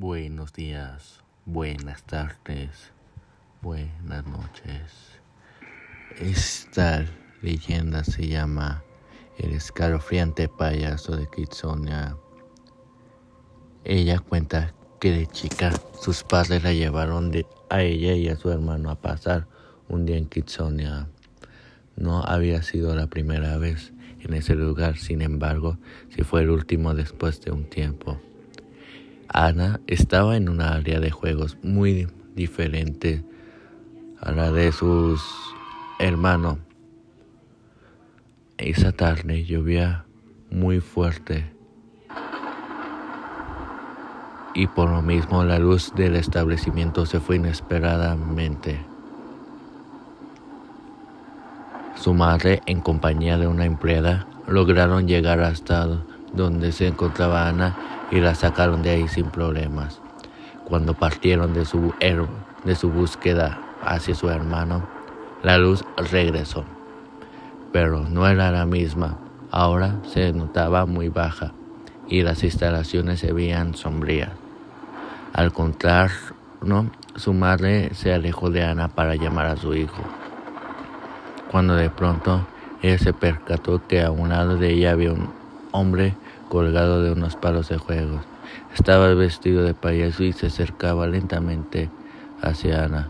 Buenos días, buenas tardes, buenas noches. Esta leyenda se llama El escalofriante payaso de Kitsonia. Ella cuenta que de chica sus padres la llevaron a ella y a su hermano a pasar un día en Kitsonia. No había sido la primera vez en ese lugar, sin embargo, sí fue el último después de un tiempo. Ana estaba en una área de juegos muy diferente a la de sus hermanos. Esa tarde llovía muy fuerte y por lo mismo la luz del establecimiento se fue inesperadamente. Su madre, en compañía de una empleada, lograron llegar hasta donde se encontraba Ana y la sacaron de ahí sin problemas. Cuando partieron de su, de su búsqueda hacia su hermano, la luz regresó, pero no era la misma. Ahora se notaba muy baja y las instalaciones se veían sombrías. Al contrario, su madre se alejó de Ana para llamar a su hijo. Cuando de pronto ella se percató que a un lado de ella había un hombre colgado de unos palos de juegos. Estaba vestido de payaso y se acercaba lentamente hacia Ana.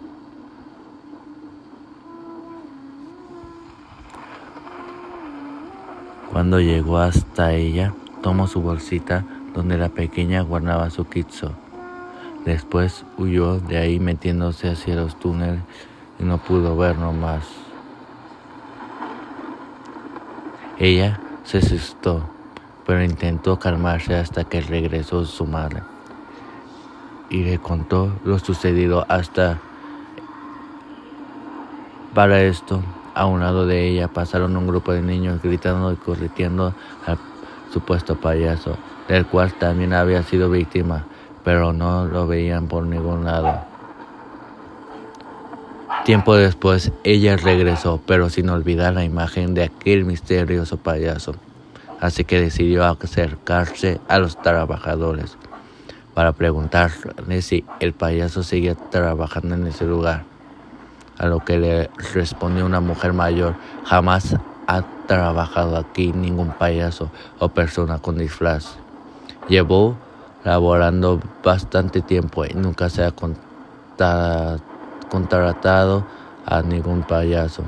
Cuando llegó hasta ella, tomó su bolsita donde la pequeña guardaba su kitso. Después huyó de ahí metiéndose hacia los túneles y no pudo verlo más. Ella se asustó pero intentó calmarse hasta que regresó su madre y le contó lo sucedido hasta para esto a un lado de ella pasaron un grupo de niños gritando y corriendo al supuesto payaso, del cual también había sido víctima, pero no lo veían por ningún lado. Tiempo después ella regresó, pero sin olvidar la imagen de aquel misterioso payaso así que decidió acercarse a los trabajadores para preguntarle si el payaso seguía trabajando en ese lugar. A lo que le respondió una mujer mayor, jamás ha trabajado aquí ningún payaso o persona con disfraz. Llevó laborando bastante tiempo y nunca se ha contratado a ningún payaso.